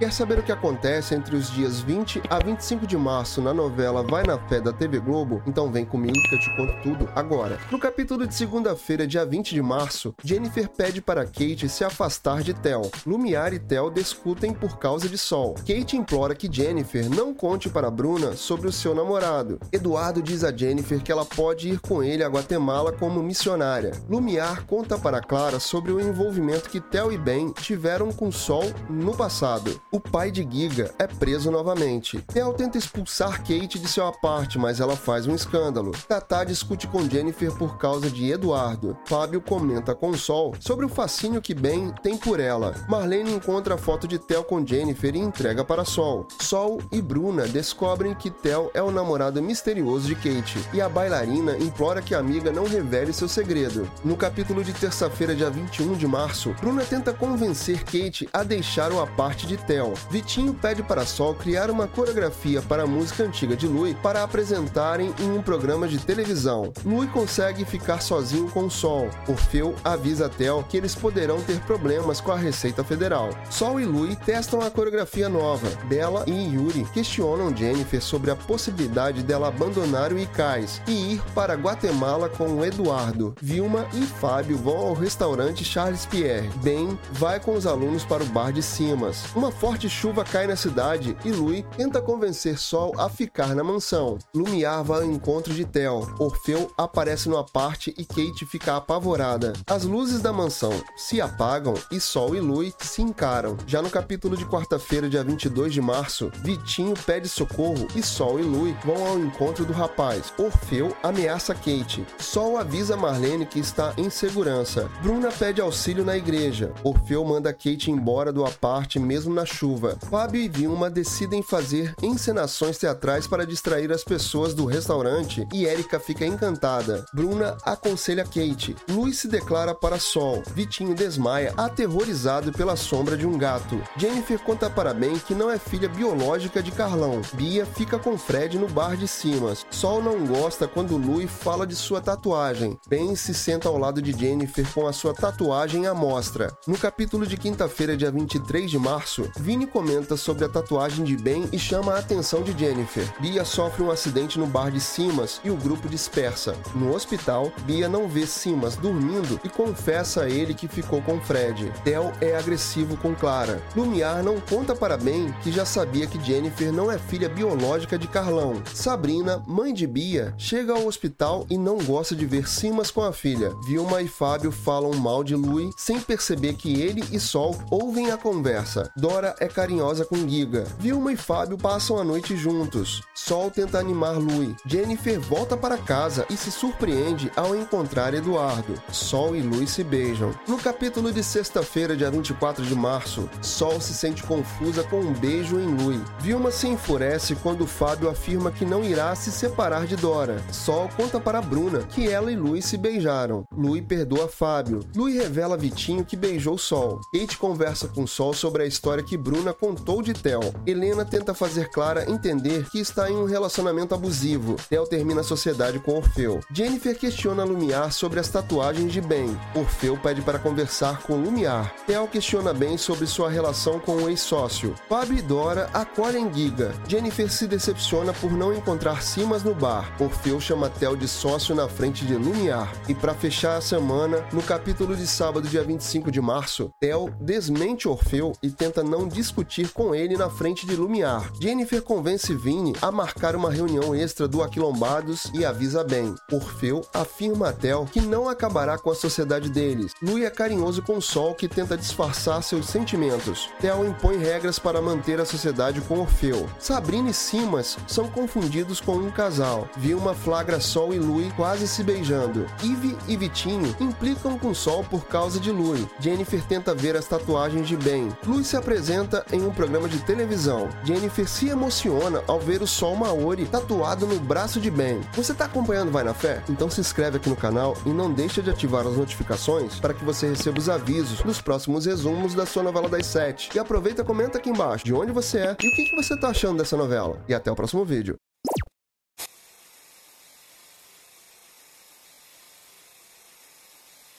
Quer saber o que acontece entre os dias 20 a 25 de março na novela Vai na Fé da TV Globo? Então vem comigo que eu te conto tudo agora. No capítulo de segunda-feira, dia 20 de março, Jennifer pede para Kate se afastar de Tel. Lumiar e Tel discutem por causa de Sol. Kate implora que Jennifer não conte para Bruna sobre o seu namorado. Eduardo diz a Jennifer que ela pode ir com ele a Guatemala como missionária. Lumiar conta para Clara sobre o envolvimento que Tel e Ben tiveram com Sol no passado o pai de Giga é preso novamente. Tel tenta expulsar Kate de seu aparte, mas ela faz um escândalo. Tata discute com Jennifer por causa de Eduardo. Fábio comenta com Sol sobre o fascínio que Ben tem por ela. Marlene encontra a foto de Tel com Jennifer e entrega para Sol. Sol e Bruna descobrem que Tel é o namorado misterioso de Kate e a bailarina implora que a amiga não revele seu segredo. No capítulo de terça-feira, dia 21 de março, Bruna tenta convencer Kate a deixar o aparte de Tel Vitinho pede para Sol criar uma coreografia para a música antiga de Lui para apresentarem em um programa de televisão. Lui consegue ficar sozinho com Sol. Orfeu avisa Tel que eles poderão ter problemas com a Receita Federal. Sol e Lui testam a coreografia nova. Bella e Yuri questionam Jennifer sobre a possibilidade dela abandonar o Icais e ir para Guatemala com Eduardo. Vilma e Fábio vão ao restaurante Charles Pierre. Ben vai com os alunos para o bar de Simas. Uma forte chuva cai na cidade e Lui tenta convencer Sol a ficar na mansão. Lumiar vai ao encontro de Tel. Orfeu aparece numa parte e Kate fica apavorada. As luzes da mansão se apagam e Sol e Lui se encaram. Já no capítulo de quarta-feira, dia 22 de março, Vitinho pede socorro e Sol e Lui vão ao encontro do rapaz. Orfeu ameaça Kate. Sol avisa Marlene que está em segurança. Bruna pede auxílio na igreja. Orfeu manda Kate embora do aparte mesmo na chuva. Fábio e Vilma decidem fazer encenações teatrais para distrair as pessoas do restaurante e Erika fica encantada. Bruna aconselha Kate. Luiz se declara para Sol. Vitinho desmaia, aterrorizado pela sombra de um gato. Jennifer conta para Ben que não é filha biológica de Carlão. Bia fica com Fred no bar de Simas. Sol não gosta quando Lui fala de sua tatuagem. Ben se senta ao lado de Jennifer com a sua tatuagem à mostra. No capítulo de quinta-feira, dia 23 de março, Vini comenta sobre a tatuagem de Ben e chama a atenção de Jennifer. Bia sofre um acidente no bar de Simas e o grupo dispersa. No hospital, Bia não vê Simas dormindo e confessa a ele que ficou com Fred. Tel é agressivo com Clara. Lumiar não conta para Ben que já sabia que Jennifer não é filha biológica de Carlão. Sabrina, mãe de Bia, chega ao hospital e não gosta de ver Simas com a filha. Vilma e Fábio falam mal de Lui sem perceber que ele e Sol ouvem a conversa. Dora é carinhosa com Giga. Vilma e Fábio passam a noite juntos. Sol tenta animar Lui. Jennifer volta para casa e se surpreende ao encontrar Eduardo. Sol e Lui se beijam. No capítulo de sexta-feira, dia 24 de março, Sol se sente confusa com um beijo em Lui. Vilma se enfurece quando Fábio afirma que não irá se separar de Dora. Sol conta para Bruna que ela e Lui se beijaram. Lui perdoa Fábio. Lui revela a Vitinho que beijou Sol. Kate conversa com Sol sobre a história que Bruna contou de Tel. Helena tenta fazer Clara entender que está em um relacionamento abusivo. Tel termina a sociedade com Orfeu. Jennifer questiona Lumiar sobre as tatuagens de Ben. Orfeu pede para conversar com Lumiar. Tel questiona Ben sobre sua relação com o ex-sócio. Fábio e Dora acolhem Giga. Jennifer se decepciona por não encontrar Simas no bar. Orfeu chama Tel de sócio na frente de Lumiar. E para fechar a semana, no capítulo de sábado, dia 25 de março, Tel desmente Orfeu e tenta não discutir com ele na frente de Lumiar. Jennifer convence Vini a marcar uma reunião extra do Aquilombados e avisa bem. Orfeu afirma a Tel que não acabará com a sociedade deles. Lui é carinhoso com Sol que tenta disfarçar seus sentimentos. Tel impõe regras para manter a sociedade com Orfeu. Sabrina e Simas são confundidos com um casal. Vilma flagra Sol e Lui quase se beijando. Eve e Vitinho implicam com Sol por causa de Lui. Jennifer tenta ver as tatuagens de Ben. Lui se apresenta apresenta em um programa de televisão. Jennifer se emociona ao ver o sol Maori tatuado no braço de Ben. Você está acompanhando Vai na Fé? Então se inscreve aqui no canal e não deixa de ativar as notificações para que você receba os avisos dos próximos resumos da sua novela das sete. E aproveita e comenta aqui embaixo de onde você é e o que, que você está achando dessa novela. E até o próximo vídeo.